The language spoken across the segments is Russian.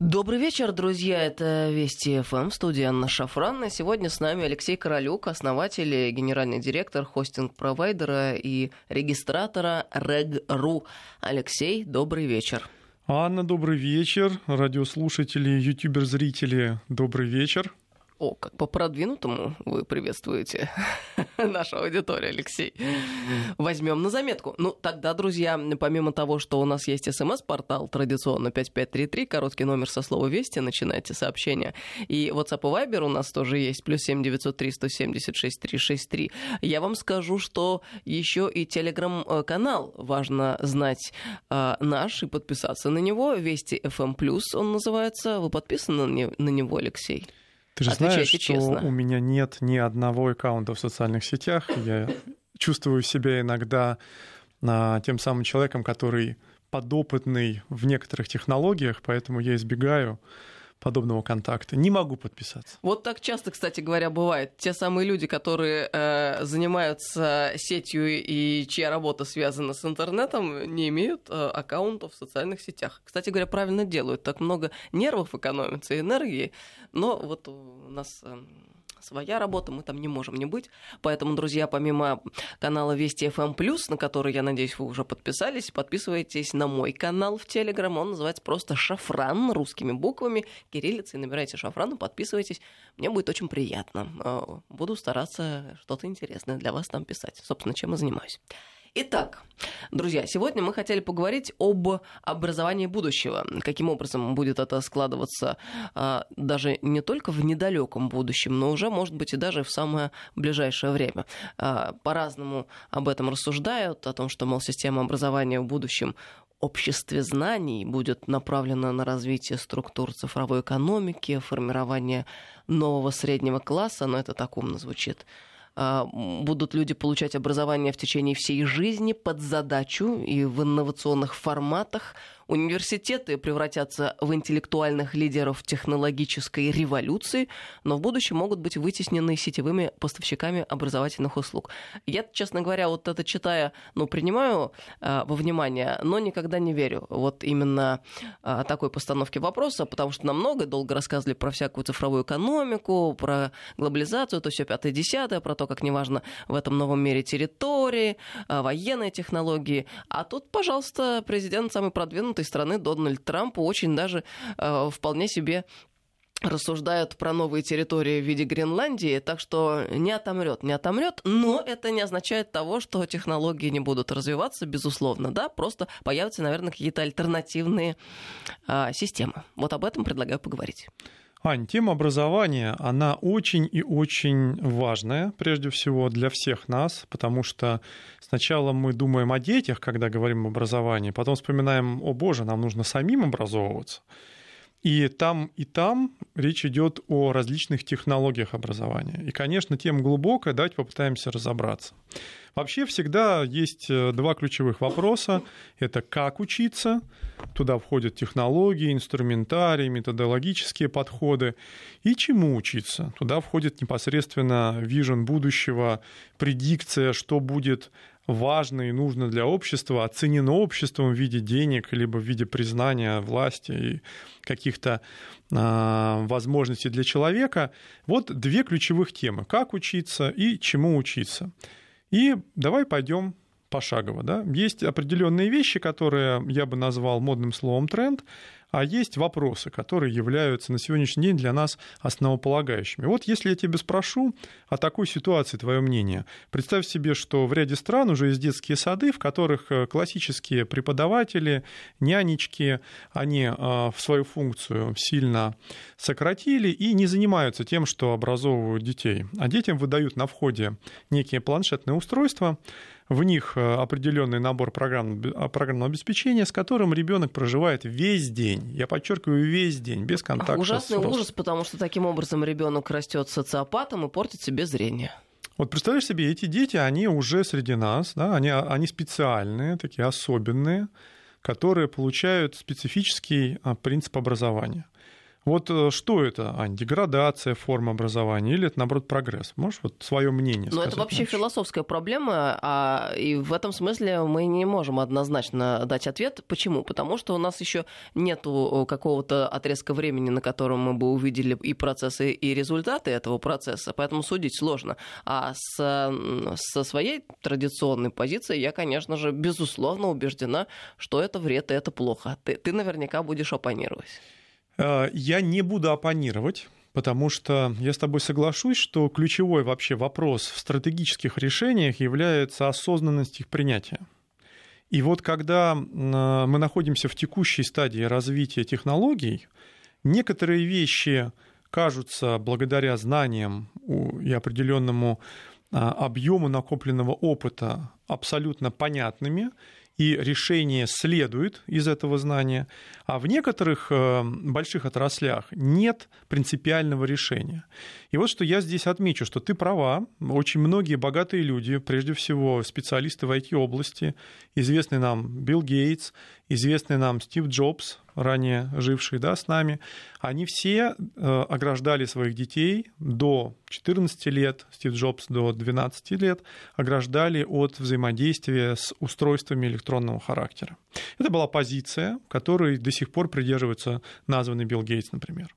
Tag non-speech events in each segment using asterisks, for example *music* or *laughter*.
Добрый вечер, друзья. Это Вести ФМ, студия Анна Шафран. Сегодня с нами Алексей Королюк, основатель и генеральный директор хостинг-провайдера и регистратора Reg.ru. Алексей, добрый вечер. Анна, добрый вечер. Радиослушатели, ютубер-зрители, добрый вечер. О, как по продвинутому вы приветствуете *laughs* нашу аудиторию, Алексей. Возьмем на заметку. Ну, тогда, друзья, помимо того, что у нас есть смс-портал традиционно 5533, короткий номер со слова «Вести», начинайте сообщение. И WhatsApp и Viber у нас тоже есть, плюс 7903 176 363. Я вам скажу, что еще и телеграм-канал важно знать э, наш и подписаться на него. Вести FM+, он называется. Вы подписаны на него, Алексей? Ты же знаешь, что честно. у меня нет ни одного аккаунта в социальных сетях. Я чувствую себя иногда а, тем самым человеком, который подопытный в некоторых технологиях, поэтому я избегаю подобного контакта. Не могу подписаться. Вот так часто, кстати говоря, бывает. Те самые люди, которые э, занимаются сетью и чья работа связана с интернетом, не имеют э, аккаунтов в социальных сетях. Кстати говоря, правильно делают. Так много нервов экономится энергии. Но вот у нас... Э, своя работа, мы там не можем не быть. Поэтому, друзья, помимо канала Вести FM+, на который, я надеюсь, вы уже подписались, подписывайтесь на мой канал в Телеграм. Он называется просто «Шафран» русскими буквами, кириллицей. Набирайте «Шафран» и подписывайтесь. Мне будет очень приятно. Э, буду стараться что-то интересное для вас там писать. Собственно, чем и занимаюсь. Итак, друзья, сегодня мы хотели поговорить об образовании будущего. Каким образом будет это складываться а, даже не только в недалеком будущем, но уже, может быть, и даже в самое ближайшее время. А, по-разному об этом рассуждают, о том, что, мол, система образования в будущем обществе знаний будет направлена на развитие структур цифровой экономики, формирование нового среднего класса, но это так умно звучит, будут люди получать образование в течение всей жизни под задачу и в инновационных форматах – Университеты превратятся в интеллектуальных лидеров технологической революции, но в будущем могут быть вытеснены сетевыми поставщиками образовательных услуг. Я, честно говоря, вот это читая, ну, принимаю э, во внимание, но никогда не верю вот именно э, такой постановке вопроса, потому что нам много долго рассказывали про всякую цифровую экономику, про глобализацию, то все пятое-десятое, про то, как неважно в этом новом мире территории, э, военные технологии. А тут, пожалуйста, президент самый продвинутый этой страны Дональд Трамп очень даже э, вполне себе рассуждают про новые территории в виде Гренландии, так что не отомрет, не отомрет, но это не означает того, что технологии не будут развиваться, безусловно, да, просто появятся, наверное, какие-то альтернативные а, системы. Вот об этом предлагаю поговорить. Ань, тема образования, она очень и очень важная, прежде всего, для всех нас, потому что сначала мы думаем о детях, когда говорим об образовании, потом вспоминаем, о боже, нам нужно самим образовываться. И там, и там речь идет о различных технологиях образования. И, конечно, тема глубокая, давайте попытаемся разобраться. Вообще всегда есть э, два ключевых вопроса. Это как учиться, туда входят технологии, инструментарий, методологические подходы, и чему учиться. Туда входит непосредственно вижен будущего, предикция, что будет важно и нужно для общества, оценено обществом в виде денег, либо в виде признания власти и каких-то э, возможностей для человека. Вот две ключевых темы. Как учиться и чему учиться. И давай пойдем пошагово. Да? Есть определенные вещи, которые я бы назвал модным словом тренд, а есть вопросы, которые являются на сегодняшний день для нас основополагающими. Вот если я тебя спрошу о такой ситуации, твое мнение, представь себе, что в ряде стран уже есть детские сады, в которых э, классические преподаватели, нянечки, они э, в свою функцию сильно сократили и не занимаются тем, что образовывают детей. А детям выдают на входе некие планшетные устройства, в них э, определенный набор программ, программного обеспечения, с которым ребенок проживает весь день. Я подчеркиваю, весь день, без контакта. Ужасный с ужас, потому что таким образом ребенок растет социопатом и портит себе зрение. Вот представляешь себе, эти дети, они уже среди нас, да, они, они специальные, такие особенные, которые получают специфический а, принцип образования. Вот э, что это, Ань, деградация форм образования или это, наоборот, прогресс? Можешь вот свое мнение Ну, это вообще можешь? философская проблема, а, и в этом смысле мы не можем однозначно дать ответ. Почему? Потому что у нас еще нет какого-то отрезка времени, на котором мы бы увидели и процессы, и результаты этого процесса, поэтому судить сложно. А с, со своей традиционной позиции я, конечно же, безусловно убеждена, что это вред и это плохо. Ты, ты наверняка будешь оппонировать. Э, я не буду оппонировать. Потому что я с тобой соглашусь, что ключевой вообще вопрос в стратегических решениях является осознанность их принятия. И вот когда мы находимся в текущей стадии развития технологий, некоторые вещи кажутся благодаря знаниям и определенному а, объему накопленного опыта абсолютно понятными, и решение следует из этого знания, а в некоторых э, больших отраслях нет принципиального решения. И вот что я здесь отмечу, что ты права, очень многие богатые люди, прежде всего специалисты в IT-области, известный нам Билл Гейтс, известный нам Стив Джобс, ранее живший да, с нами, они все э, ограждали своих детей до 14 лет, Стив Джобс до 12 лет, ограждали от взаимодействия с устройствами электронного характера. Это была позиция, которой до сих пор придерживается названный Билл Гейтс, например.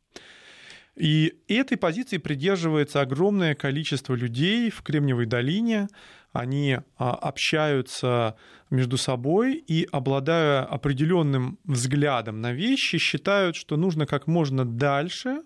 И этой позиции придерживается огромное количество людей в Кремниевой долине, они а, общаются между собой и, обладая определенным взглядом на вещи, считают, что нужно как можно дальше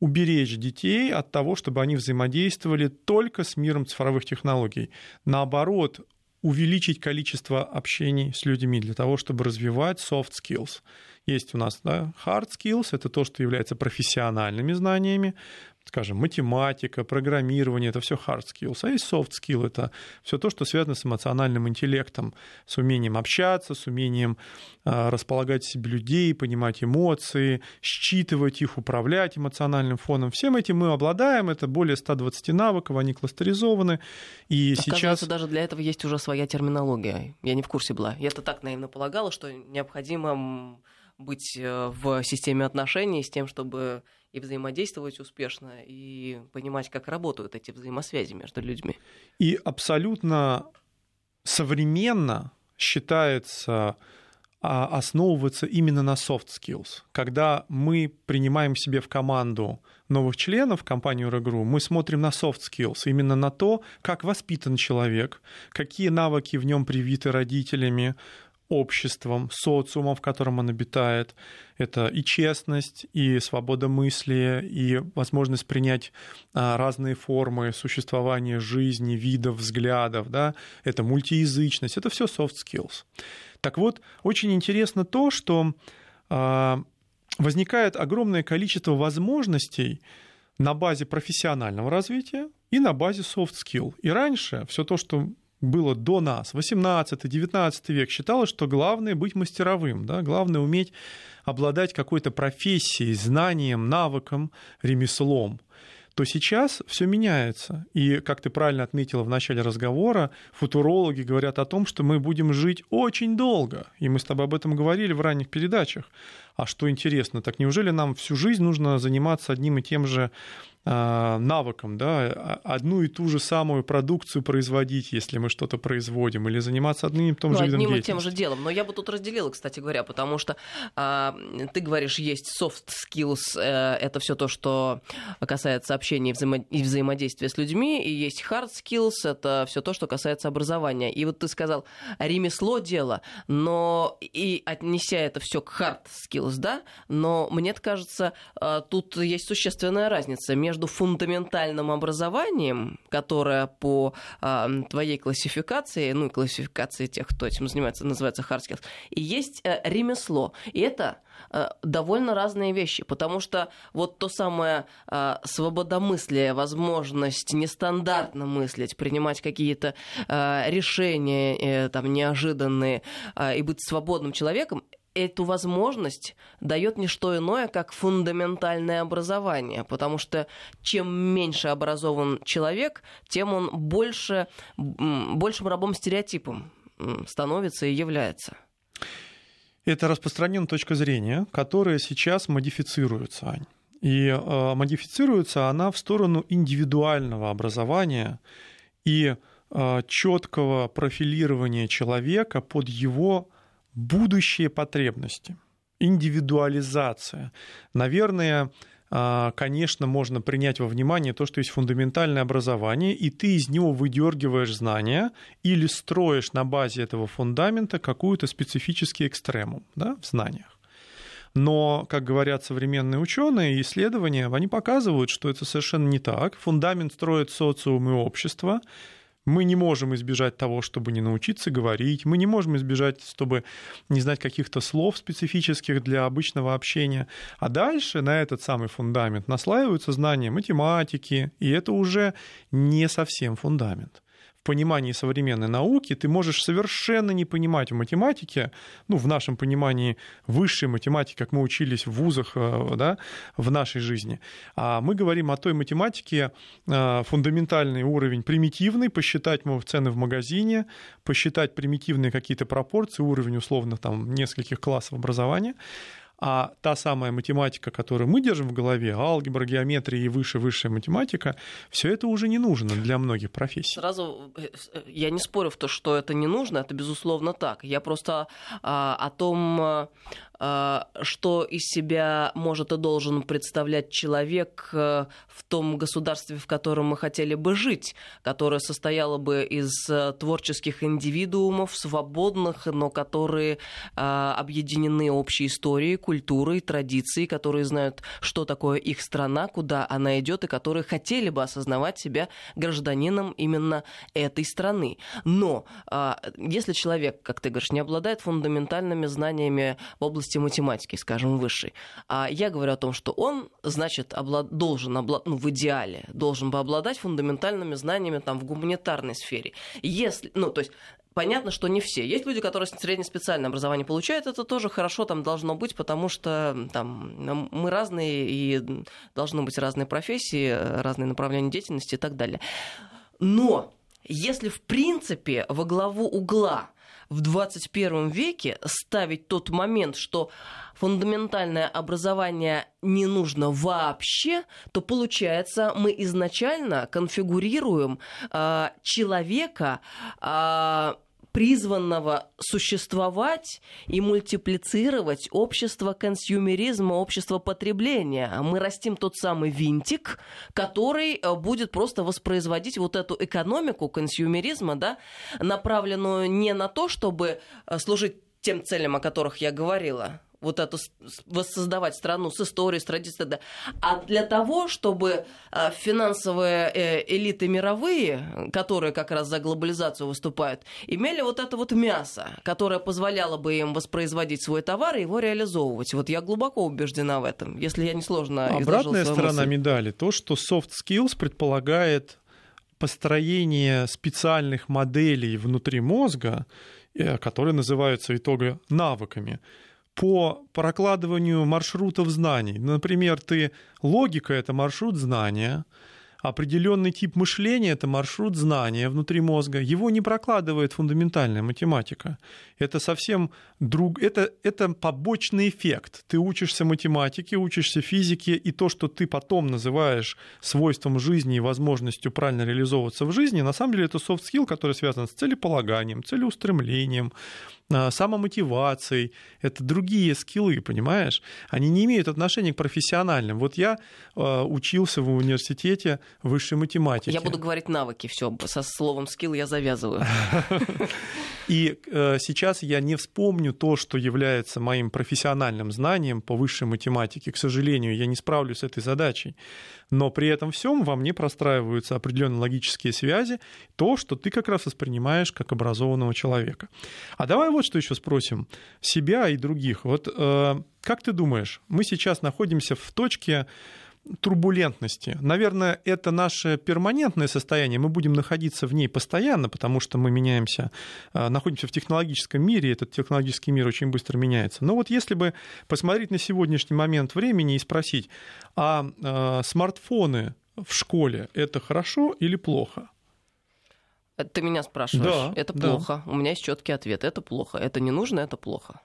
уберечь детей от того, чтобы они взаимодействовали только с миром цифровых технологий. Наоборот, увеличить количество общений с людьми для того, чтобы развивать soft skills. Есть у нас да, hard skills, это то, что является профессиональными знаниями, скажем, математика, программирование, это все hard skills, а есть soft skill, это все то, что связано с эмоциональным интеллектом, с умением общаться, с умением а, располагать себе людей, понимать эмоции, считывать их, управлять эмоциональным фоном. Всем этим мы обладаем, это более 120 навыков, они кластеризованы. И сейчас... даже для этого есть уже своя терминология. Я не в курсе была. Я-то так наивно полагала, что необходимо быть э, в системе отношений с тем, чтобы и взаимодействовать успешно, и понимать, как работают эти взаимосвязи между людьми. И абсолютно современно считается а, основываться именно на soft skills. Когда мы принимаем себе в команду новых членов компанию Регру, мы смотрим на soft skills, именно на то, как воспитан человек, какие навыки в нем привиты родителями, обществом, социумом, в котором он обитает. Это и честность, и свобода мысли, и возможность принять а, разные формы существования жизни, видов, взглядов. Да? Это мультиязычность, это все soft skills. Так вот, очень интересно то, что а, возникает огромное количество возможностей на базе профессионального развития и на базе soft skill. И раньше все то, что было до нас, 18-19 век, считалось, что главное быть мастеровым, да, главное уметь обладать какой-то профессией, знанием, навыком, ремеслом то сейчас все меняется. И, как ты правильно отметила в начале разговора, футурологи говорят о том, что мы будем жить очень долго. И мы с тобой об этом говорили в ранних передачах. А что интересно, так неужели нам всю жизнь нужно заниматься одним и тем же а, навыком, да, одну и ту же самую продукцию производить, если мы что-то производим, или заниматься одним и тем ну, же видом одним и тем же делом. Но я бы тут разделила, кстати говоря, потому что а, ты говоришь, есть soft skills, э, это все то, что касается общения и, взаимо- и взаимодействия с людьми, и есть hard skills, это все то, что касается образования. И вот ты сказал, ремесло дело, но и отнеся это все к hard skills, да, но мне кажется, а, тут есть существенная разница между фундаментальным образованием, которое по э, твоей классификации, ну, классификации тех, кто этим занимается, называется hard и есть э, ремесло. И это э, довольно разные вещи, потому что вот то самое э, свободомыслие, возможность нестандартно мыслить, принимать какие-то э, решения э, там неожиданные э, и быть свободным человеком, эту возможность дает не что иное, как фундаментальное образование, потому что чем меньше образован человек, тем он больше, большим рабом стереотипом становится и является. Это распространенная точка зрения, которая сейчас модифицируется, Ань. И э, модифицируется она в сторону индивидуального образования и э, четкого профилирования человека под его будущие потребности. Индивидуализация. Наверное, э, конечно, можно принять во внимание то, что есть фундаментальное образование, и ты из него выдергиваешь знания или строишь на базе этого фундамента какую-то специфический экстремум да, в знаниях. Но, как говорят современные ученые и исследования, они показывают, что это совершенно не так. Фундамент строит социум и общество. Мы не можем избежать того, чтобы не научиться говорить. Мы не можем избежать, чтобы не знать каких-то слов специфических для обычного общения. А дальше на этот самый фундамент наслаиваются знания математики, и это уже не совсем фундамент понимании современной науки ты можешь совершенно не понимать в математике, ну, в нашем понимании высшей математики, как мы учились в вузах э, да, в нашей жизни. А мы говорим о той математике, э, фундаментальный уровень примитивный, посчитать цены в магазине, посчитать примитивные какие-то пропорции, уровень условно там нескольких классов образования. А та самая математика, которую мы держим в голове, алгебра, геометрия и выше-высшая математика, все это уже не нужно для многих профессий. Сразу э, я не спорю в то, что это не нужно, это безусловно так. Я просто а, о том, что из себя может и должен представлять человек э, в том государстве, в котором мы хотели бы жить, которое состояло бы из э, творческих индивидуумов, свободных, но которые а, объединены общей историей, культурой, традицией, которые знают, что такое их страна, куда она идет, и которые хотели бы осознавать себя гражданином именно этой страны. Но а, если человек, как ты говоришь, не обладает фундаментальными знаниями в области области математики, скажем, высшей. А я говорю о том, что он, значит, облад... должен, облад... ну, в идеале, должен бы обладать фундаментальными знаниями там, в гуманитарной сфере. Если, ну, то есть Понятно, что не все. Есть люди, которые среднеспециальное образование получают, это тоже хорошо там должно быть, потому что там, мы разные, и должны быть разные профессии, разные направления деятельности и так далее. Но если в принципе во главу угла в 21 веке ставить тот момент, что фундаментальное образование не нужно вообще, то получается мы изначально конфигурируем э, человека э, призванного существовать и мультиплицировать общество консюмеризма, общество потребления. Мы растим тот самый винтик, который э, будет просто воспроизводить вот эту экономику консюмеризма, да, направленную не на то, чтобы э, служить тем целям, о которых я говорила, вот эту воссоздавать страну с историей, с традицией, да, а для того, чтобы э, финансовые э, элиты мировые, которые как раз за глобализацию выступают, имели вот это вот мясо, которое позволяло бы им воспроизводить свой товар и его реализовывать. Вот я глубоко убеждена в этом, если я не сложно Обратная сторона мысль. медали, то, что soft skills предполагает построение специальных моделей внутри мозга, э, которые называются в итоге навыками по прокладыванию маршрутов знаний. Например, ты логика — это маршрут знания, определенный тип мышления – это маршрут знания внутри мозга. Его не прокладывает фундаментальная математика. Это совсем друг... это, это побочный эффект. Ты учишься математике, учишься физике, и то, что ты потом называешь свойством жизни и возможностью правильно реализовываться в жизни, на самом деле это skill, который связан с целеполаганием, целеустремлением, самомотивацией. Это другие скиллы, понимаешь? Они не имеют отношения к профессиональным. Вот я а, учился в университете высшей математики. Я буду говорить навыки, все, со словом скилл я завязываю. *laughs* И э, сейчас я не вспомню то, что является моим профессиональным знанием по высшей математике. К сожалению, я не справлюсь с этой задачей. Но при этом всем во мне простраиваются определенные логические связи, то, что ты как раз воспринимаешь как образованного человека. А давай вот что еще спросим себя и других. Вот э, как ты думаешь, мы сейчас находимся в точке турбулентности. Наверное, это наше перманентное состояние. Мы будем находиться в ней постоянно, потому что мы меняемся, э, находимся в технологическом мире, и этот технологический мир очень быстро меняется. Но вот если бы посмотреть на сегодняшний момент времени и спросить, а э, смартфоны в школе это хорошо или плохо? Ты меня спрашиваешь. Да, это плохо. Да. У меня есть четкий ответ. Это плохо. Это не нужно, это плохо.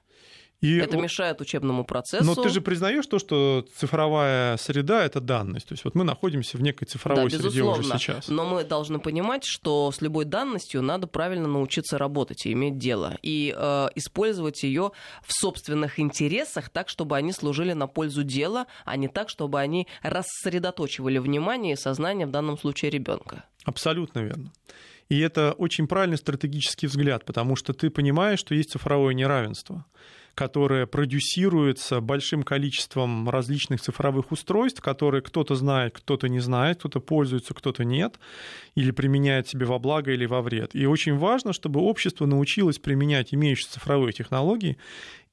И... Это мешает учебному процессу. Но ты же признаешь то, что цифровая среда это данность. То есть вот мы находимся в некой цифровой да, среде уже сейчас. Но мы должны понимать, что с любой данностью надо правильно научиться работать и иметь дело. И э, использовать ее в собственных интересах так, чтобы они служили на пользу дела, а не так, чтобы они рассредоточивали внимание и сознание в данном случае ребенка. Абсолютно верно. И это очень правильный стратегический взгляд, потому что ты понимаешь, что есть цифровое неравенство которая продюсируется большим количеством различных цифровых устройств, которые кто-то знает, кто-то не знает, кто-то пользуется, кто-то нет, или применяет себе во благо или во вред. И очень важно, чтобы общество научилось применять имеющиеся цифровые технологии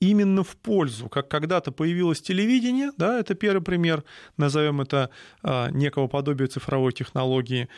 именно в пользу, как когда-то появилось телевидение, да, это первый пример, назовем это а, некого подобия цифровой технологии,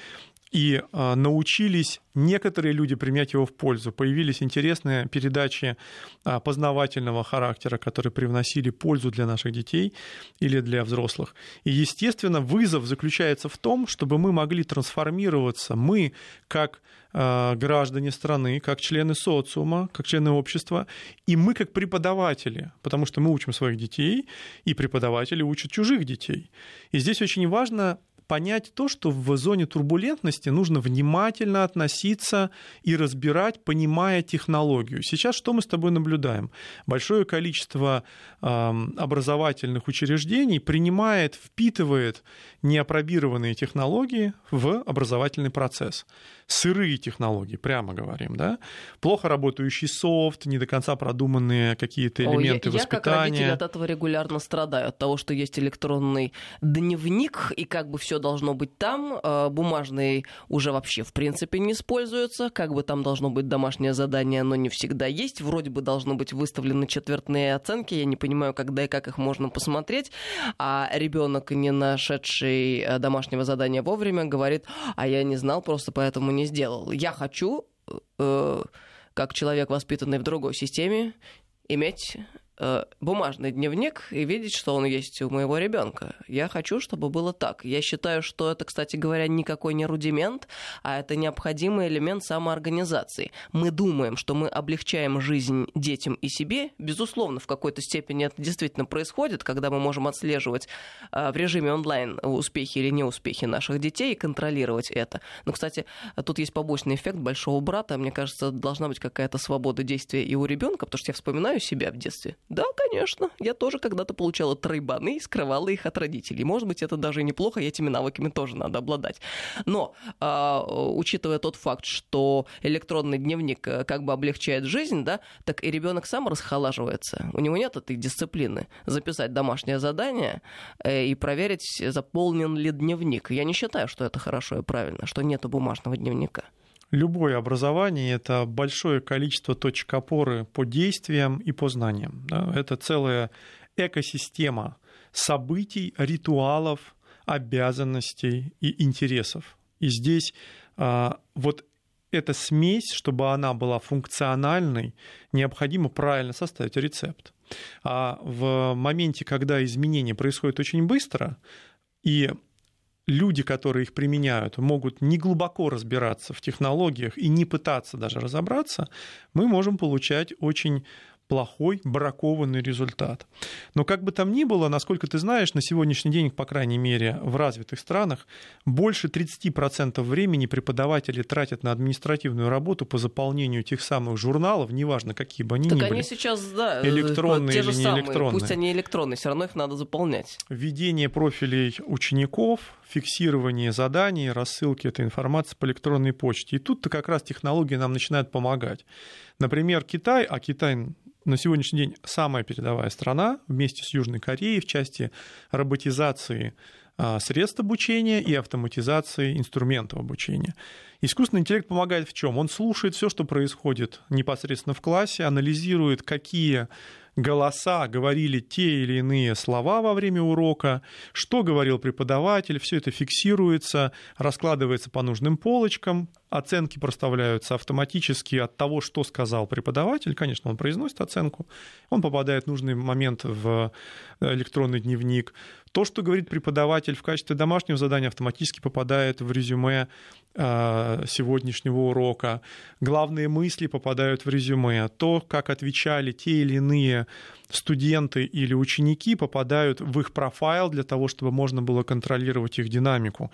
и а, научились некоторые люди применять его в пользу. Появились интересные передачи а, познавательного характера, которые привносили пользу для наших детей или для взрослых. И, естественно, вызов заключается в том, чтобы мы могли трансформироваться, мы, как а, граждане страны, как члены социума, как члены общества, и мы как преподаватели, потому что мы учим своих детей, и преподаватели учат чужих детей. И здесь очень важно понять то, что в зоне турбулентности нужно внимательно относиться и разбирать, понимая технологию. Сейчас что мы с тобой наблюдаем? Большое количество образовательных учреждений принимает, впитывает неопробированные технологии в образовательный процесс сырые технологии, прямо говорим, да, плохо работающий софт, не до конца продуманные какие-то элементы Ой, я, воспитания. Я как родитель от этого регулярно страдаю, от того, что есть электронный дневник, и как бы все должно быть там, а, бумажный уже вообще в принципе не используется, как бы там должно быть домашнее задание, но не всегда есть, вроде бы должно быть выставлены четвертные оценки, я не понимаю, когда и как их можно посмотреть, а ребенок, не нашедший а, домашнего задания вовремя, говорит, а я не знал, просто поэтому не сделал. Я хочу, э, как человек, воспитанный в другой системе, иметь Э, бумажный дневник и видеть, что он есть у моего ребенка. Я хочу, чтобы было так. Я считаю, что это, кстати говоря, никакой не рудимент, а это необходимый элемент самоорганизации. Мы думаем, что мы облегчаем жизнь детям и себе. Безусловно, в какой-то степени это действительно происходит, когда мы можем отслеживать э, в режиме онлайн успехи или неуспехи наших детей и контролировать это. Но, кстати, тут есть побочный эффект большого брата. Мне кажется, должна быть какая-то свобода действия и у ребенка, потому что я вспоминаю себя в детстве да, конечно. Я тоже когда-то получала тройбаны и скрывала их от родителей. Может быть, это даже неплохо, и этими навыками тоже надо обладать. Но, э, учитывая тот факт, что электронный дневник э, как бы облегчает жизнь, да, так и ребенок сам расхолаживается. У него нет этой дисциплины. Записать домашнее задание э, и проверить, заполнен ли дневник. Я не считаю, что это хорошо и правильно, что нету бумажного дневника. Любое образование — это большое количество точек опоры по действиям и по знаниям. Да? Это целая экосистема событий, ритуалов, обязанностей и интересов. И здесь а, вот эта смесь, чтобы она была функциональной, необходимо правильно составить рецепт. А в моменте, когда изменения происходят очень быстро, и люди, которые их применяют, могут не глубоко разбираться в технологиях и не пытаться даже разобраться, мы можем получать очень плохой, бракованный результат. Но как бы там ни было, насколько ты знаешь, на сегодняшний день, по крайней мере, в развитых странах, больше 30% времени преподаватели тратят на административную работу по заполнению тех самых журналов, неважно, какие бы они так ни они были. сейчас, да, электронные те же или не самые, электронные. Пусть они электронные, все равно их надо заполнять. Введение профилей учеников, фиксирование заданий, рассылки этой информации по электронной почте. И тут-то как раз технологии нам начинают помогать. Например, Китай, а Китай на сегодняшний день самая передовая страна вместе с Южной Кореей в части роботизации а, средств обучения и автоматизации инструментов обучения. Искусственный интеллект помогает в чем? Он слушает все, что происходит непосредственно в классе, анализирует, какие голоса говорили те или иные слова во время урока, что говорил преподаватель, все это фиксируется, раскладывается по нужным полочкам, оценки проставляются автоматически от того, что сказал преподаватель. Конечно, он произносит оценку, он попадает в нужный момент в электронный дневник. То, что говорит преподаватель в качестве домашнего задания, автоматически попадает в резюме э, сегодняшнего урока. Главные мысли попадают в резюме. То, как отвечали те или иные студенты или ученики попадают в их профайл для того, чтобы можно было контролировать их динамику.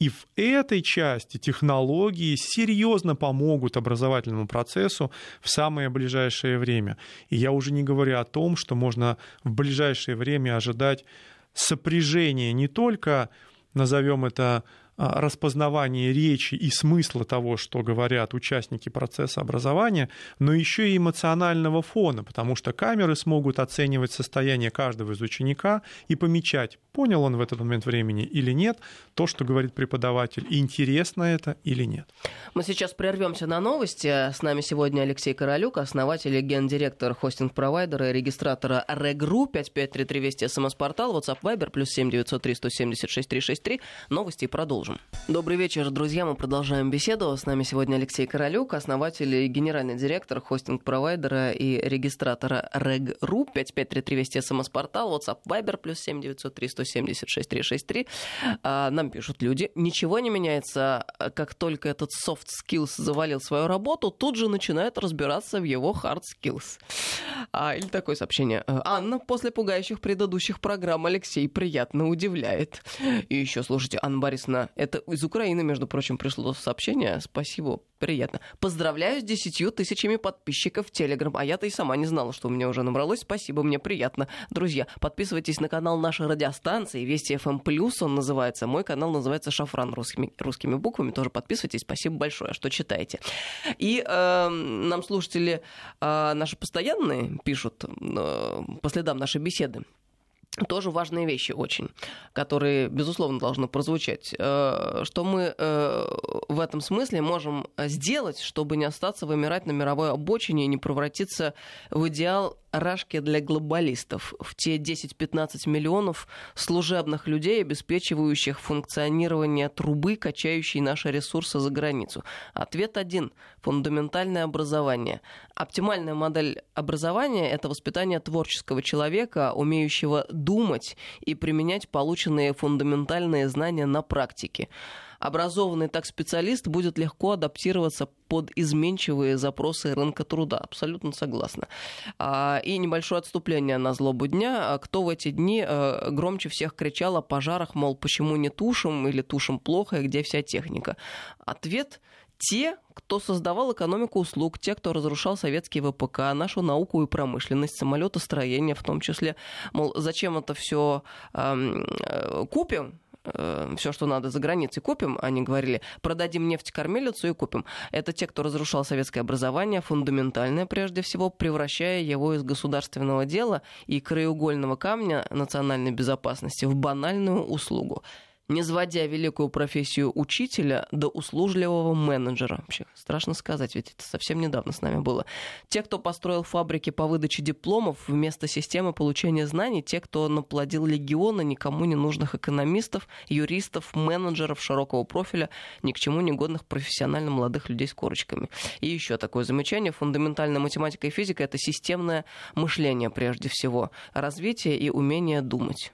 И в этой части технологии серьезно помогут образовательному процессу в самое ближайшее время. И я уже не говорю о том, что можно в ближайшее время ожидать сопряжения не только, назовем это, распознавание речи и смысла того, что говорят участники процесса образования, но еще и эмоционального фона, потому что камеры смогут оценивать состояние каждого из ученика и помечать, понял он в этот момент времени или нет, то, что говорит преподаватель, интересно это или нет. Мы сейчас прервемся на новости. С нами сегодня Алексей Королюк, основатель и гендиректор хостинг-провайдера и регистратора Регру 5533 Вести СМС-портал, WhatsApp Viber, плюс 7903 176 363. Новости и продолжим продолжим. Добрый вечер, друзья. Мы продолжаем беседу. С нами сегодня Алексей Королюк, основатель и генеральный директор хостинг-провайдера и регистратора Reg.ru. 5533 Вести СМС-портал, WhatsApp Viber, плюс 7903 176 363. Нам пишут люди. Ничего не меняется. Как только этот soft skills завалил свою работу, тут же начинает разбираться в его hard skills. А, или такое сообщение. Анна, после пугающих предыдущих программ Алексей приятно удивляет. И еще, слушайте, Анна Борисовна, это из Украины, между прочим, пришло сообщение. Спасибо, приятно. Поздравляю с десятью тысячами подписчиков в Телеграм. А я-то и сама не знала, что у меня уже набралось. Спасибо, мне приятно. Друзья, подписывайтесь на канал нашей радиостанции Вести FM+, эм он называется. Мой канал называется Шафран русскими, русскими буквами. Тоже подписывайтесь. Спасибо большое, что читаете. И э, нам слушатели э, наши постоянные пишут э, по следам нашей беседы тоже важные вещи очень, которые, безусловно, должны прозвучать. Э, что мы э, в этом смысле можем сделать, чтобы не остаться вымирать на мировой обочине и не превратиться в идеал рашки для глобалистов, в те 10-15 миллионов служебных людей, обеспечивающих функционирование трубы, качающей наши ресурсы за границу? Ответ один – фундаментальное образование. Оптимальная модель образования – это воспитание творческого человека, умеющего думать и применять полученные фундаментальные знания на практике образованный так специалист будет легко адаптироваться под изменчивые запросы рынка труда. Абсолютно согласна. А, и небольшое отступление на злобу дня. А кто в эти дни э, громче всех кричал о пожарах, мол, почему не тушим или тушим плохо, и где вся техника? Ответ те, кто создавал экономику услуг, те, кто разрушал советский ВПК, нашу науку и промышленность, самолетостроение в том числе. Мол, зачем это все э, купим, э, все, что надо за границей, купим, они говорили, продадим нефть кормилицу и купим. Это те, кто разрушал советское образование, фундаментальное прежде всего, превращая его из государственного дела и краеугольного камня национальной безопасности в банальную услугу не сводя великую профессию учителя до услужливого менеджера. Вообще, страшно сказать, ведь это совсем недавно с нами было. Те, кто построил фабрики по выдаче дипломов вместо системы получения знаний, те, кто наплодил легионы никому не нужных экономистов, юристов, менеджеров широкого профиля, ни к чему не годных профессионально молодых людей с корочками. И еще такое замечание. Фундаментальная математика и физика — это системное мышление прежде всего, развитие и умение думать.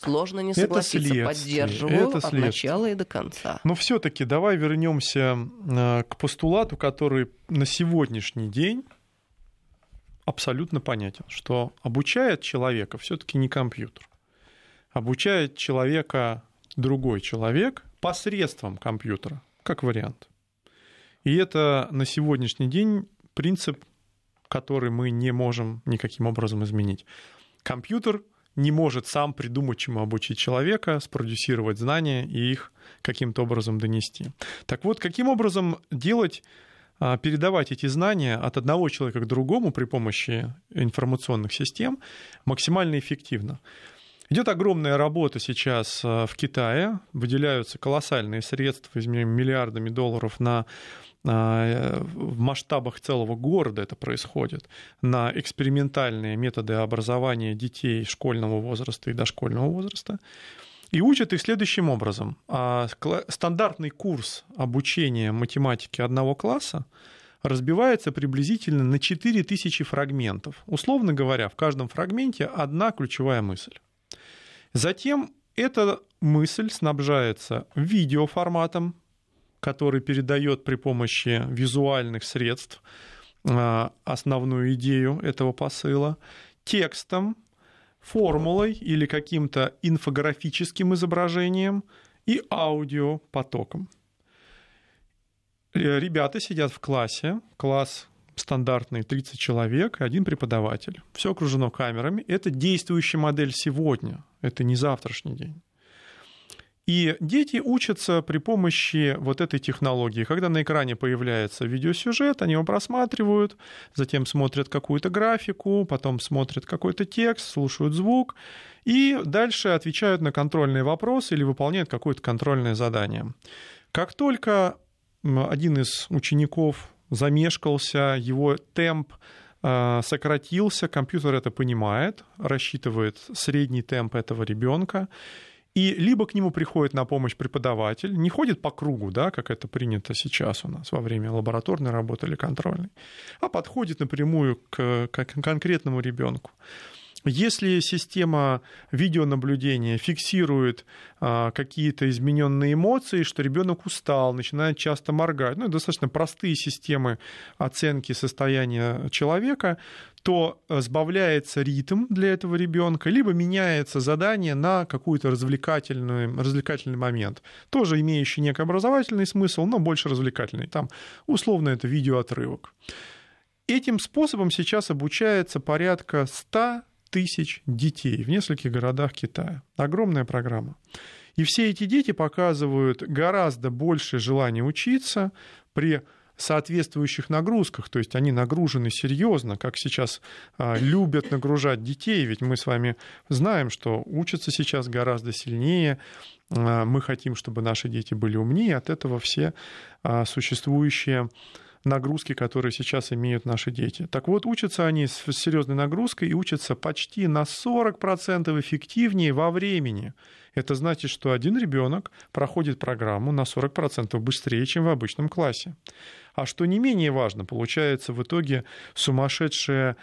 Сложно не согласиться, это поддерживаю это от начала и до конца. Но все-таки давай вернемся э, к постулату, который на сегодняшний день абсолютно понятен, что обучает человека все-таки не компьютер. Обучает человека другой человек посредством компьютера, как вариант. И это на сегодняшний день принцип, который мы не можем никаким образом изменить. Компьютер — не может сам придумать, чему обучить человека, спродюсировать знания и их каким-то образом донести. Так вот, каким образом делать а, передавать эти знания от одного человека к другому при помощи информационных систем максимально эффективно. Идет огромная работа сейчас а, в Китае, выделяются колоссальные средства, измеряем миллиардами долларов на а, в масштабах целого города это происходит, на экспериментальные методы образования детей школьного возраста и дошкольного возраста. И учат их следующим образом. А, стандартный курс обучения математики одного класса разбивается приблизительно на 4000 фрагментов. Условно говоря, в каждом фрагменте одна ключевая мысль. Затем эта мысль снабжается видеоформатом, который передает при помощи визуальных средств а, основную идею этого посыла, текстом, формулой или каким-то инфографическим изображением и аудиопотоком. Э, ребята сидят в классе, класс стандартный 30 человек, один преподаватель. Все окружено камерами. Это действующая модель сегодня, это не завтрашний день. И дети учатся при помощи вот этой технологии. Когда на экране появляется видеосюжет, они его просматривают, затем смотрят какую-то графику, потом смотрят какой-то текст, слушают звук, и дальше отвечают на контрольные вопросы или выполняют какое-то контрольное задание. Как только один из учеников замешкался, его темп э, сократился, компьютер это понимает, рассчитывает средний темп этого ребенка, и либо к нему приходит на помощь преподаватель, не ходит по кругу, да, как это принято сейчас у нас во время лабораторной работы или контрольной, а подходит напрямую к, к конкретному ребенку. Если система видеонаблюдения фиксирует а, какие-то измененные эмоции, что ребенок устал, начинает часто моргать, ну, достаточно простые системы оценки состояния человека, то сбавляется ритм для этого ребенка, либо меняется задание на какой-то развлекательный, развлекательный момент, тоже имеющий некий образовательный смысл, но больше развлекательный. Там условно это видеоотрывок. Этим способом сейчас обучается порядка 100 тысяч детей в нескольких городах Китая. Огромная программа. И все эти дети показывают гораздо больше желания учиться при соответствующих нагрузках, то есть они нагружены серьезно, как сейчас а, любят нагружать детей, ведь мы с вами знаем, что учатся сейчас гораздо сильнее, а, мы хотим, чтобы наши дети были умнее, от этого все а, существующие нагрузки, которые сейчас имеют наши дети. Так вот, учатся они с серьезной нагрузкой и учатся почти на 40% эффективнее во времени. Это значит, что один ребенок проходит программу на 40% быстрее, чем в обычном классе. А что не менее важно, получается в итоге сумасшедшая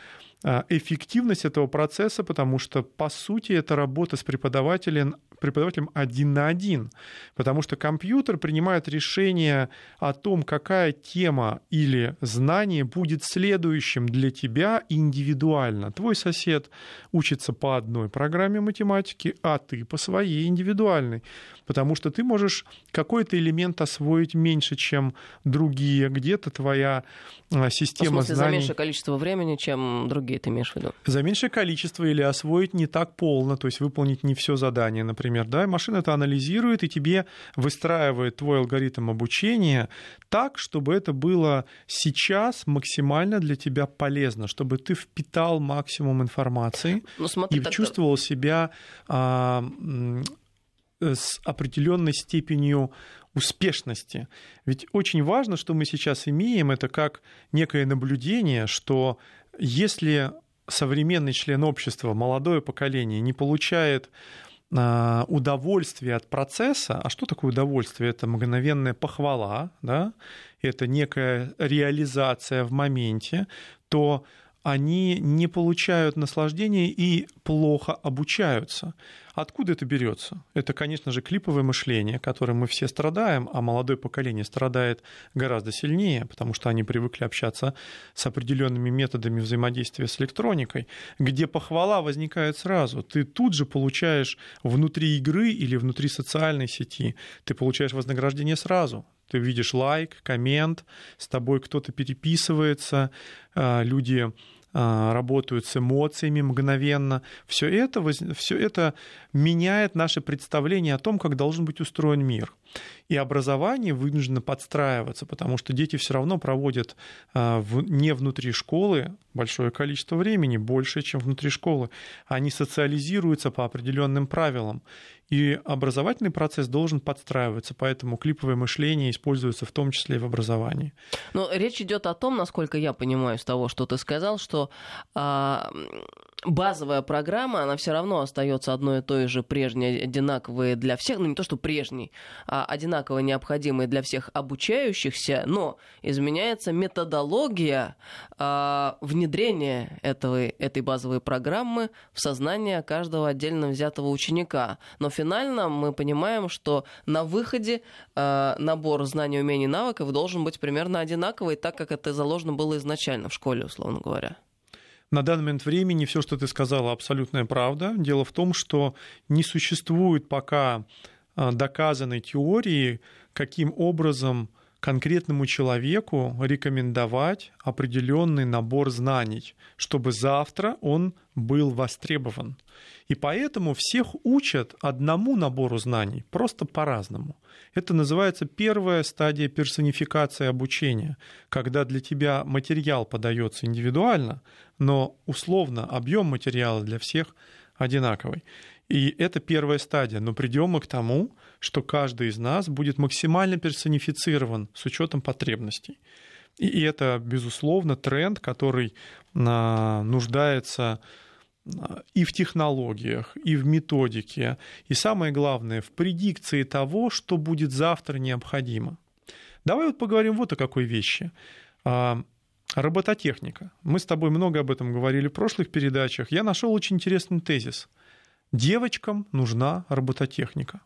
а, эффективность этого процесса, потому что, по сути, это работа с преподавателем преподавателем один на один, потому что компьютер принимает решение о том, какая тема или знание будет следующим для тебя индивидуально. Твой сосед учится по одной программе математики, а ты по своей индивидуальной, потому что ты можешь какой-то элемент освоить меньше, чем другие, где-то твоя а, система в смысле, знаний... за меньшее количество времени, чем другие, ты имеешь в виду? За меньшее количество или освоить не так полно, то есть выполнить не все задание, например, да, машина это анализирует и тебе выстраивает твой алгоритм обучения так, чтобы это было сейчас максимально для тебя полезно, чтобы ты впитал максимум информации ну, смотри, и так... чувствовал себя а, с определенной степенью успешности. Ведь очень важно, что мы сейчас имеем, это как некое наблюдение, что если современный член общества, молодое поколение не получает удовольствие от процесса. А что такое удовольствие? Это мгновенная похвала, да? это некая реализация в моменте, то они не получают наслаждения и плохо обучаются. Откуда это берется? Это, конечно же, клиповое мышление, которым мы все страдаем, а молодое поколение страдает гораздо сильнее, потому что они привыкли общаться с определенными методами взаимодействия с электроникой, где похвала возникает сразу. Ты тут же получаешь внутри игры или внутри социальной сети, ты получаешь вознаграждение сразу. Ты видишь лайк, коммент, с тобой кто-то переписывается, а, люди работают с эмоциями мгновенно. Все это, все это меняет наше представление о том, как должен быть устроен мир. И образование вынуждено подстраиваться, потому что дети все равно проводят а, не внутри школы большое количество времени, больше, чем внутри школы. Они социализируются по определенным правилам. И образовательный процесс должен подстраиваться, поэтому клиповое мышление используется в том числе и в образовании. Но речь идет о том, насколько я понимаю из того, что ты сказал, что а, базовая программа, она все равно остается одной и той же прежней, одинаковой для всех, ну не то, что прежней, а одинаково необходимой для всех обучающихся, но изменяется методология э, внедрения этого, этой базовой программы в сознание каждого отдельно взятого ученика. Но финально мы понимаем, что на выходе э, набор знаний, умений, навыков должен быть примерно одинаковый, так как это заложено было изначально в школе, условно говоря. На данный момент времени все, что ты сказала, абсолютная правда. Дело в том, что не существует пока а, доказанной теории, каким образом конкретному человеку рекомендовать определенный набор знаний, чтобы завтра он был востребован. И поэтому всех учат одному набору знаний, просто по-разному. Это называется первая стадия персонификации обучения, когда для тебя материал подается индивидуально, но условно объем материала для всех одинаковый. И это первая стадия. Но придем мы к тому, что каждый из нас будет максимально персонифицирован с учетом потребностей. И это, безусловно, тренд, который а, нуждается а, и в технологиях, и в методике, и самое главное, в предикции того, что будет завтра необходимо. Давай вот поговорим вот о какой вещи. А, робототехника. Мы с тобой много об этом говорили в прошлых передачах. Я нашел очень интересный тезис. Девочкам нужна робототехника.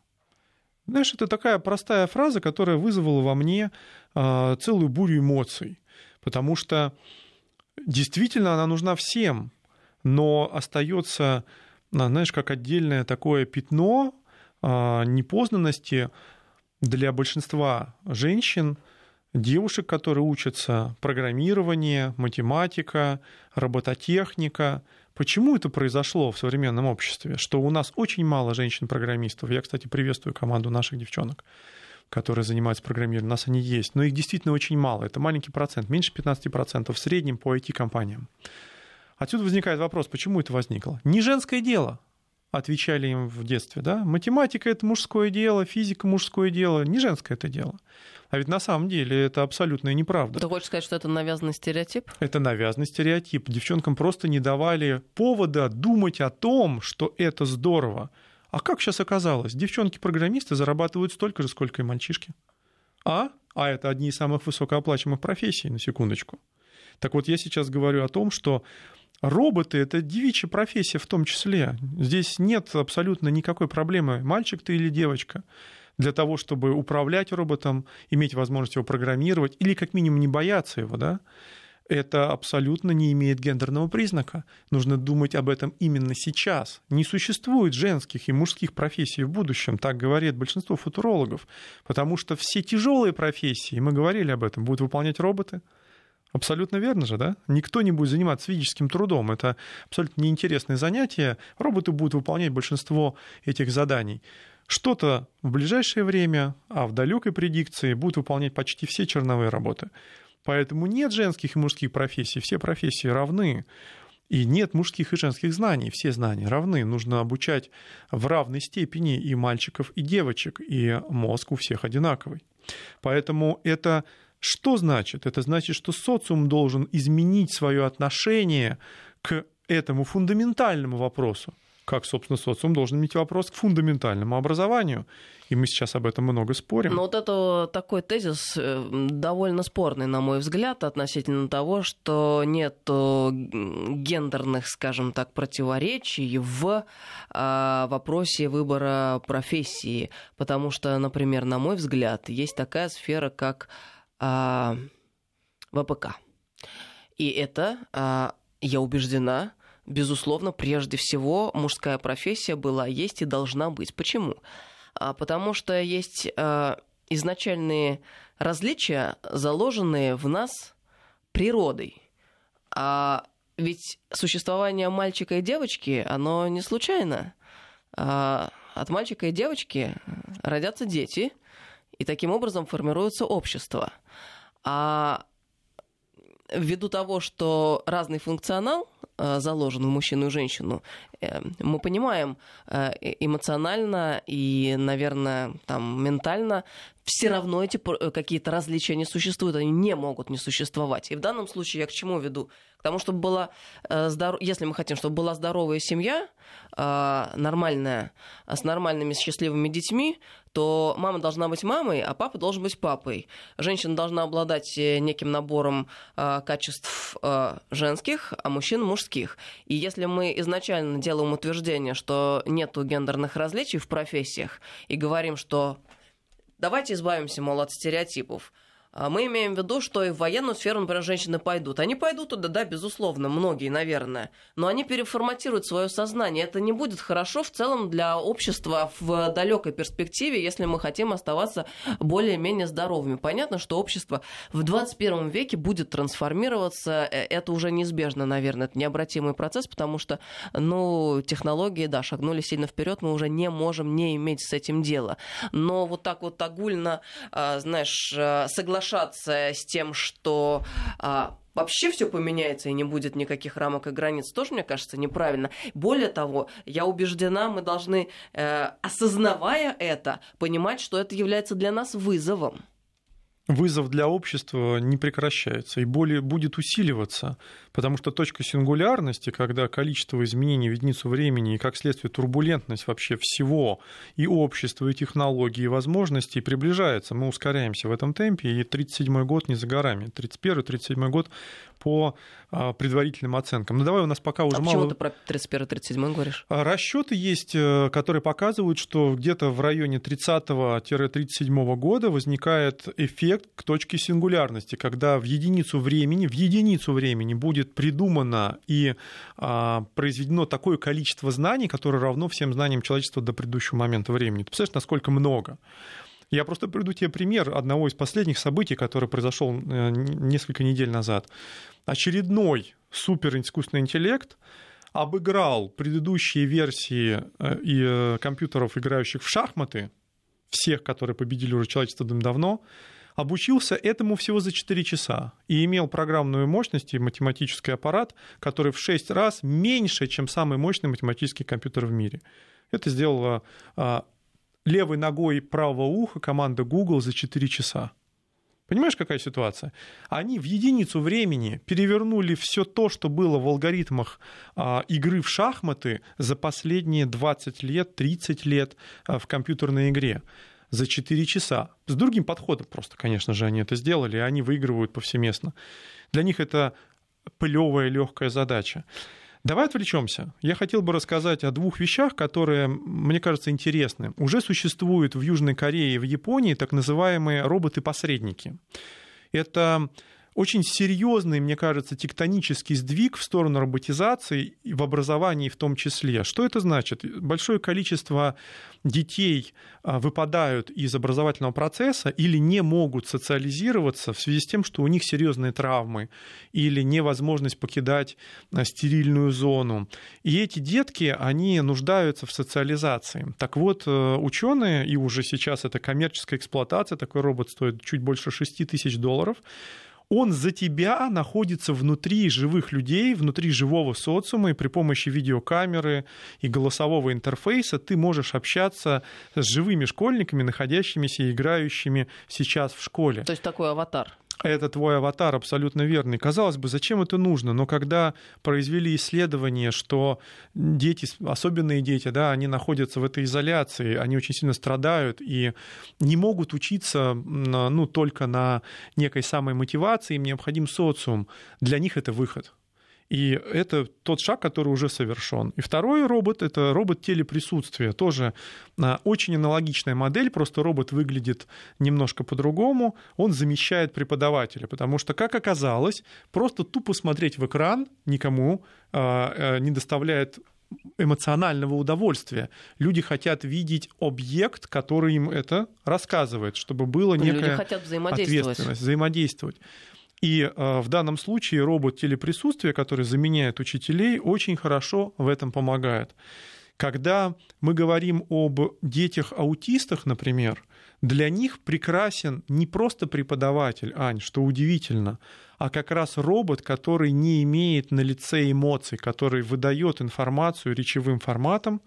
Знаешь, это такая простая фраза, которая вызвала во мне а, целую бурю эмоций. Потому что действительно она нужна всем но остается, а, знаешь, как отдельное такое пятно а, непознанности для большинства женщин, девушек, которые учатся программирование, математика, робототехника. Почему это произошло в современном обществе? Что у нас очень мало женщин-программистов. Я, кстати, приветствую команду наших девчонок которые занимаются программированием, у нас они есть, но их действительно очень мало. Это маленький процент, меньше 15% в среднем по IT-компаниям. Отсюда возникает вопрос, почему это возникло? Не женское дело, отвечали им в детстве, да? Математика — это мужское дело, физика — мужское дело, не женское это дело. А ведь на самом деле это абсолютная неправда. Ты хочешь сказать, что это навязанный стереотип? Это навязанный стереотип. Девчонкам просто не давали повода думать о том, что это здорово. А как сейчас оказалось? Девчонки-программисты зарабатывают столько же, сколько и мальчишки. А? А это одни из самых высокооплачиваемых профессий, на секундочку. Так вот, я сейчас говорю о том, что Роботы — это девичья профессия в том числе. Здесь нет абсолютно никакой проблемы, мальчик ты или девочка. Для того, чтобы управлять роботом, иметь возможность его программировать или как минимум не бояться его, да, это абсолютно не имеет гендерного признака. Нужно думать об этом именно сейчас. Не существует женских и мужских профессий в будущем, так говорит большинство футурологов, потому что все тяжелые профессии, мы говорили об этом, будут выполнять роботы – Абсолютно верно же, да? Никто не будет заниматься физическим трудом. Это абсолютно неинтересное занятие. Роботы будут выполнять большинство этих заданий. Что-то в ближайшее время, а в далекой предикции будут выполнять почти все черновые работы. Поэтому нет женских и мужских профессий, все профессии равны. И нет мужских и женских знаний, все знания равны. Нужно обучать в равной степени и мальчиков, и девочек, и мозг у всех одинаковый. Поэтому это что значит? Это значит, что социум должен изменить свое отношение к этому фундаментальному вопросу. Как, собственно, социум должен иметь вопрос к фундаментальному образованию. И мы сейчас об этом много спорим. Но вот это такой тезис э, довольно спорный, на мой взгляд, относительно того, что нет гендерных, скажем так, противоречий в а, вопросе выбора профессии. Потому что, например, на мой взгляд, есть такая сфера, как а, ВПК. И это, а, я убеждена, безусловно, прежде всего мужская профессия была, есть и должна быть. Почему? А, потому что есть изначальные различия, заложенные в нас природой. А ведь существование мальчика и девочки, оно не случайно. От мальчика и девочки родятся дети – и таким образом формируется общество. А ввиду того, что разный функционал э, заложен в мужчину и женщину, мы понимаем эмоционально и, наверное, там ментально все равно эти какие-то различия не существуют, они не могут не существовать. И в данном случае я к чему веду? К тому, чтобы была, если мы хотим, чтобы была здоровая семья, нормальная, с нормальными, счастливыми детьми, то мама должна быть мамой, а папа должен быть папой. Женщина должна обладать э, неким набором э, качеств э, женских, а мужчина мужских. И если мы изначально делаем утверждение, что нет гендерных различий в профессиях, и говорим, что давайте избавимся, мол, от стереотипов, мы имеем в виду, что и в военную сферу, например, женщины пойдут. Они пойдут туда, да, безусловно, многие, наверное. Но они переформатируют свое сознание. Это не будет хорошо в целом для общества в далекой перспективе, если мы хотим оставаться более-менее здоровыми. Понятно, что общество в 21 веке будет трансформироваться. Э, это уже неизбежно, наверное. Это необратимый процесс, потому что, ну, технологии, да, шагнули сильно вперед, мы уже не можем не иметь с этим дела. Но вот так вот огульно, а, знаешь, э, согласиться соглашаться с тем, что а, вообще все поменяется и не будет никаких рамок и границ, тоже, мне кажется, неправильно. Более того, я убеждена, мы должны, э, осознавая это, понимать, что это является для нас вызовом вызов для общества не прекращается и более будет усиливаться, потому что точка сингулярности, когда количество изменений в единицу времени и как следствие турбулентность вообще всего и общества, и технологий, и возможностей приближается. Мы ускоряемся в этом темпе, и 37 год не за горами. 31-37 год по а, предварительным оценкам. Ну давай у нас пока уже а мало... почему ты про 31-37 говоришь? А, Расчеты есть, э, которые показывают, что где-то в районе 30-37 года возникает эффект к точке сингулярности, когда в единицу времени, в единицу времени будет придумано и а, произведено такое количество знаний, которое равно всем знаниям человечества до предыдущего момента времени. Ты представляешь, насколько много? Я просто приведу тебе пример одного из последних событий, которое произошел э, несколько недель назад. Очередной суперискусственный интеллект обыграл предыдущие версии э, и э, компьютеров, играющих в шахматы, всех, которые победили уже человечество давно, обучился этому всего за 4 часа и имел программную мощность и математический аппарат, который в 6 раз меньше, чем самый мощный математический компьютер в мире. Это сделала левой ногой правого уха команда Google за 4 часа. Понимаешь, какая ситуация? Они в единицу времени перевернули все то, что было в алгоритмах а, игры в шахматы за последние 20 лет, 30 лет а, в компьютерной игре за 4 часа. С другим подходом просто, конечно же, они это сделали, и они выигрывают повсеместно. Для них это плевая легкая задача. Давай отвлечемся. Я хотел бы рассказать о двух вещах, которые, мне кажется, интересны. Уже существуют в Южной Корее и в Японии так называемые роботы-посредники. Это очень серьезный, мне кажется, тектонический сдвиг в сторону роботизации в образовании в том числе. Что это значит? Большое количество детей а, выпадают из образовательного процесса или не могут социализироваться в связи с тем, что у них серьезные травмы или невозможность покидать а, стерильную зону. И эти детки, они нуждаются в социализации. Так вот, э, ученые, и уже сейчас это коммерческая эксплуатация, такой робот стоит чуть больше 6 тысяч долларов, он за тебя находится внутри живых людей, внутри живого социума, и при помощи видеокамеры и голосового интерфейса ты можешь общаться с живыми школьниками, находящимися и играющими сейчас в школе. То есть такой аватар это твой аватар абсолютно верный. Казалось бы, зачем это нужно? Но когда произвели исследование, что дети, особенные дети, да, они находятся в этой изоляции, они очень сильно страдают и не могут учиться ну, только на некой самой мотивации, им необходим социум. Для них это выход. И это тот шаг, который уже совершен. И второй робот — это робот телеприсутствия. Тоже а, очень аналогичная модель, просто робот выглядит немножко по-другому. Он замещает преподавателя, потому что, как оказалось, просто тупо смотреть в экран никому а, а, не доставляет эмоционального удовольствия. Люди хотят видеть объект, который им это рассказывает, чтобы было некая Люди хотят взаимодействовать. ответственность, взаимодействовать. И э, в данном случае робот телеприсутствия, который заменяет учителей, очень хорошо в этом помогает. Когда мы говорим об детях-аутистах, например, для них прекрасен не просто преподаватель, Ань, что удивительно, а как раз робот, который не имеет на лице эмоций, который выдает информацию речевым форматом,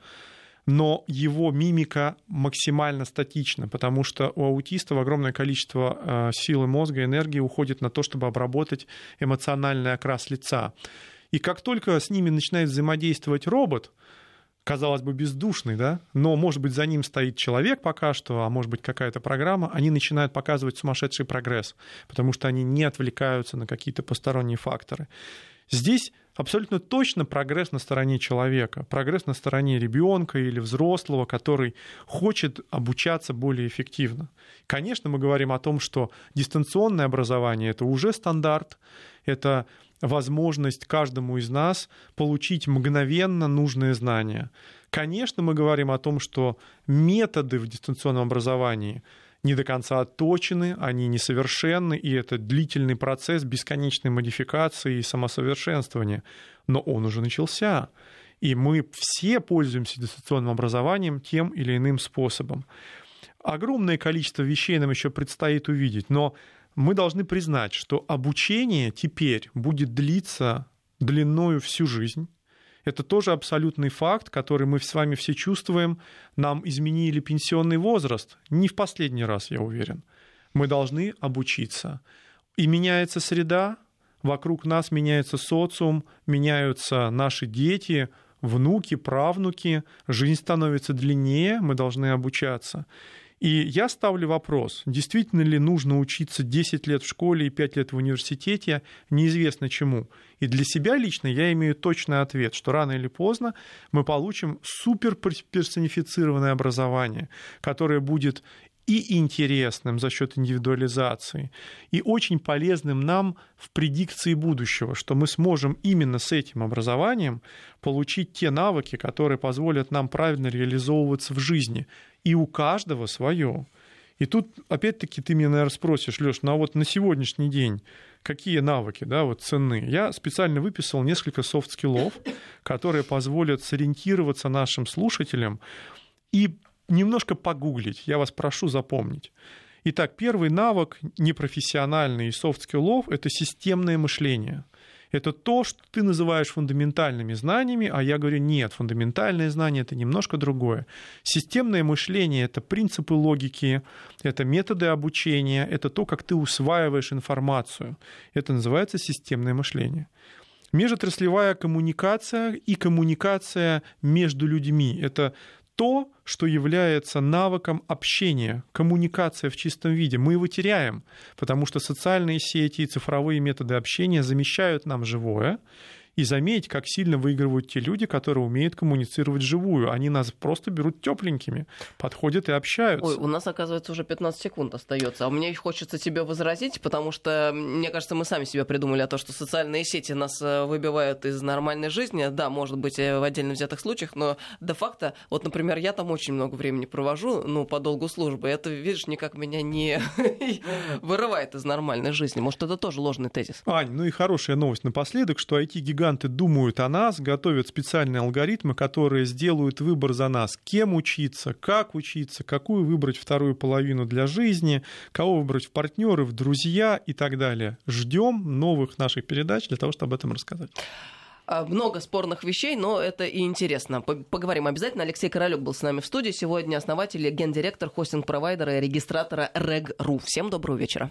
но его мимика максимально статична, потому что у аутистов огромное количество э, силы мозга, энергии уходит на то, чтобы обработать эмоциональный окрас лица. И как только с ними начинает взаимодействовать робот, казалось бы, бездушный, да, но, может быть, за ним стоит человек пока что, а может быть, какая-то программа, они начинают показывать сумасшедший прогресс, потому что они не отвлекаются на какие-то посторонние факторы. Здесь абсолютно точно прогресс на стороне человека, прогресс на стороне ребенка или взрослого, который хочет обучаться более эффективно. Конечно, мы говорим о том, что дистанционное образование это уже стандарт, это возможность каждому из нас получить мгновенно нужные знания. Конечно, мы говорим о том, что методы в дистанционном образовании не до конца отточены, они несовершенны, и это длительный процесс бесконечной модификации и самосовершенствования. Но он уже начался. И мы все пользуемся дистанционным образованием тем или иным способом. Огромное количество вещей нам еще предстоит увидеть, но мы должны признать, что обучение теперь будет длиться длиною всю жизнь. Это тоже абсолютный факт, который мы с вами все чувствуем. Нам изменили пенсионный возраст. Не в последний раз, я уверен. Мы должны обучиться. И меняется среда, вокруг нас меняется социум, меняются наши дети, внуки, правнуки, жизнь становится длиннее, мы должны обучаться. И я ставлю вопрос, действительно ли нужно учиться 10 лет в школе и 5 лет в университете, неизвестно чему. И для себя лично я имею точный ответ, что рано или поздно мы получим суперперсонифицированное образование, которое будет и интересным за счет индивидуализации, и очень полезным нам в предикции будущего, что мы сможем именно с этим образованием получить те навыки, которые позволят нам правильно реализовываться в жизни, и у каждого свое. И тут, опять-таки, ты меня, наверное, спросишь, Леш, ну а вот на сегодняшний день какие навыки да, вот ценны? Я специально выписал несколько софт-скиллов, которые позволят сориентироваться нашим слушателям и немножко погуглить. Я вас прошу запомнить. Итак, первый навык непрофессиональный и софт-скиллов – это системное мышление – это то, что ты называешь фундаментальными знаниями, а я говорю, нет, фундаментальные знания — это немножко другое. Системное мышление — это принципы логики, это методы обучения, это то, как ты усваиваешь информацию. Это называется системное мышление межотраслевая коммуникация и коммуникация между людьми. Это то, что является навыком общения, коммуникация в чистом виде. Мы его теряем, потому что социальные сети и цифровые методы общения замещают нам живое, и заметить, как сильно выигрывают те люди, которые умеют коммуницировать живую. Они нас просто берут тепленькими, подходят и общаются. Ой, у нас, оказывается, уже 15 секунд остается. А мне хочется тебе возразить, потому что, мне кажется, мы сами себе придумали о том, что социальные сети нас э, выбивают из нормальной жизни. Да, может быть, э, в отдельно взятых случаях, но де-факто, вот, например, я там очень много времени провожу, ну, по долгу службы. Это, видишь, никак меня не *laughs* вырывает из нормальной жизни. Может, это тоже ложный тезис. Ань, ну и хорошая новость напоследок, что IT-гиганты гиганты думают о нас, готовят специальные алгоритмы, которые сделают выбор за нас, кем учиться, как учиться, какую выбрать вторую половину для жизни, кого выбрать в партнеры, в друзья и так далее. Ждем новых наших передач для того, чтобы об этом рассказать а, много спорных вещей, но это и интересно. Поговорим обязательно. Алексей Королюк был с нами в студии. Сегодня основатель гендиректор хостинг-провайдера и регистратора Reg.ru. Всем доброго вечера.